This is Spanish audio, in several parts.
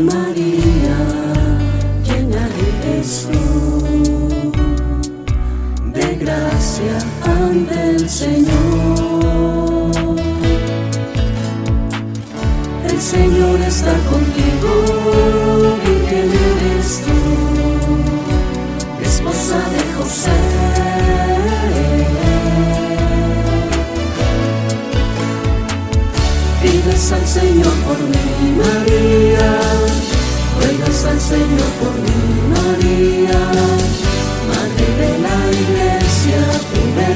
María, llena eres tú de gracia ante el Señor. El Señor está contigo, Virgen eres tú, esposa de José. Pides al Señor por mí,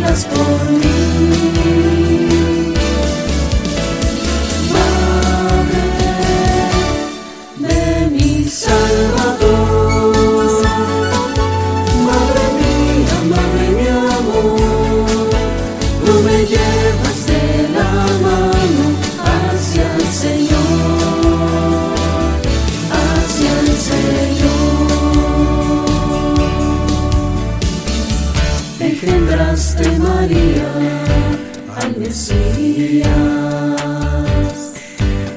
tú velas Engendraste María al Mesías,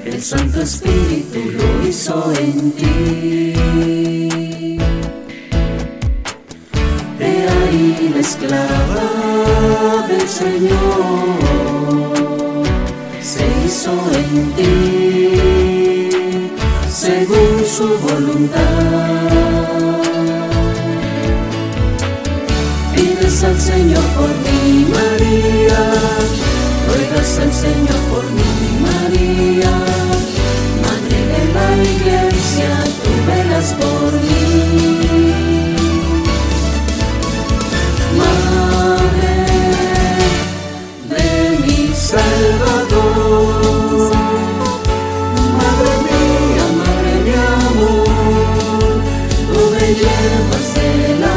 el Santo Espíritu lo hizo en ti. He ahí la esclava del Señor se hizo en ti según su voluntad. Señor por mí, María, ruegas al Señor por mí, María, Madre de la Iglesia, tú velas por mí. Madre de mi Salvador, Madre mía, Madre mi amor, tú me llevas de la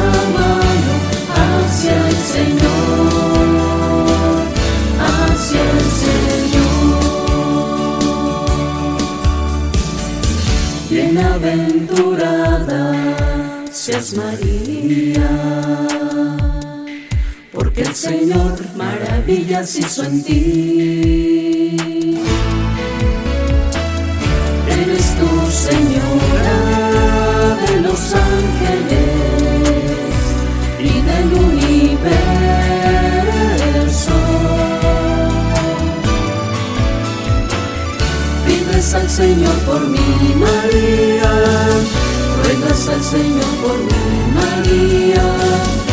Bienaventurada seas María porque el Señor maravillas hizo en ti. Pides al Señor por mí, María, ruegas al Señor por mí, María.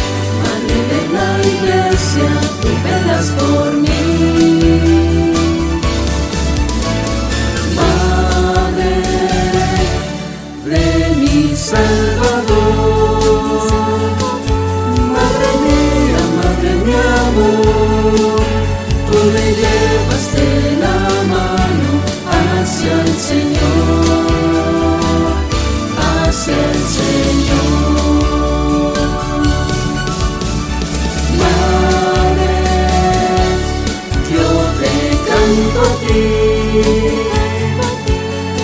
El Señor, yo te canto a ti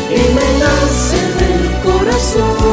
y me lance del corazón.